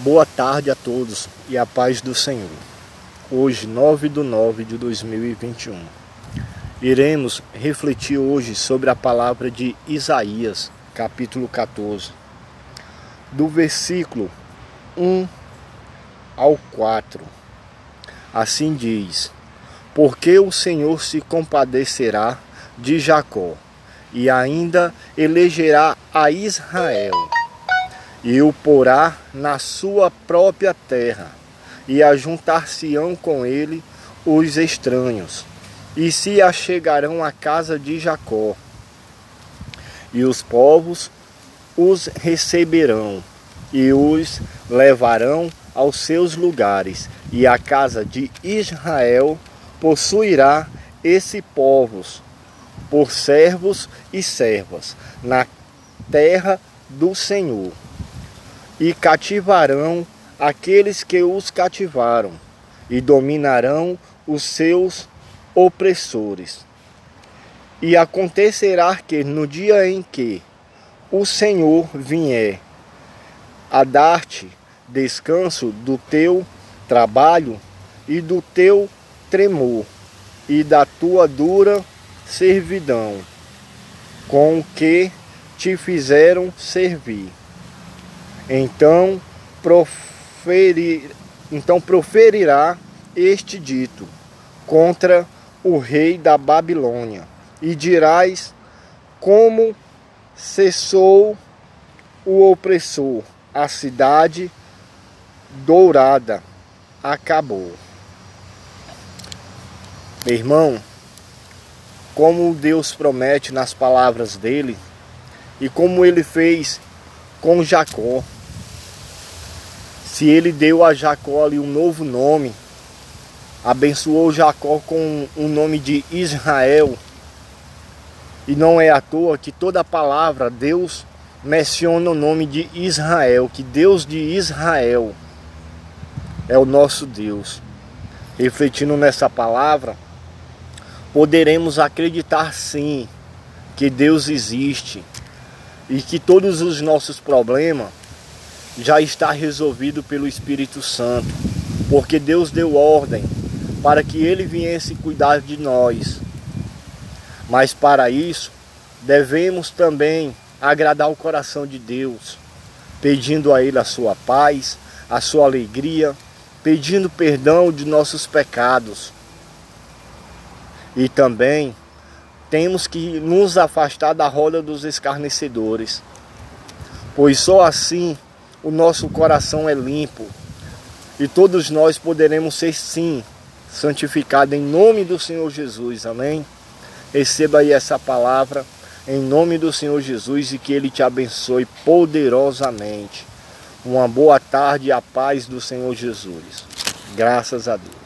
Boa tarde a todos e a paz do Senhor. Hoje, 9 de 9 de 2021, iremos refletir hoje sobre a palavra de Isaías, capítulo 14, do versículo 1 ao 4. Assim diz: Porque o Senhor se compadecerá de Jacó e ainda elegerá a Israel e o porá na sua própria terra, e ajuntar-se-ão com ele os estranhos, e se achegarão à casa de Jacó, e os povos os receberão, e os levarão aos seus lugares, e a casa de Israel possuirá esse povos por servos e servas na terra do Senhor e cativarão aqueles que os cativaram, e dominarão os seus opressores. E acontecerá que no dia em que o Senhor vier a dar-te descanso do teu trabalho e do teu tremor e da tua dura servidão, com que te fizeram servir então, proferir, então proferirá este dito contra o rei da Babilônia, e dirás como cessou o opressor, a cidade dourada acabou. Meu irmão, como Deus promete nas palavras dele, e como ele fez com Jacó, se ele deu a Jacó ali um novo nome, abençoou Jacó com o nome de Israel, e não é à toa que toda palavra Deus menciona o nome de Israel, que Deus de Israel é o nosso Deus. Refletindo nessa palavra, poderemos acreditar sim que Deus existe e que todos os nossos problemas já está resolvido pelo Espírito Santo, porque Deus deu ordem para que ele viesse cuidar de nós. Mas para isso, devemos também agradar o coração de Deus, pedindo a ele a sua paz, a sua alegria, pedindo perdão de nossos pecados. E também temos que nos afastar da roda dos escarnecedores, pois só assim o nosso coração é limpo e todos nós poderemos ser sim santificados em nome do Senhor Jesus. Amém? Receba aí essa palavra em nome do Senhor Jesus e que Ele te abençoe poderosamente. Uma boa tarde e a paz do Senhor Jesus. Graças a Deus.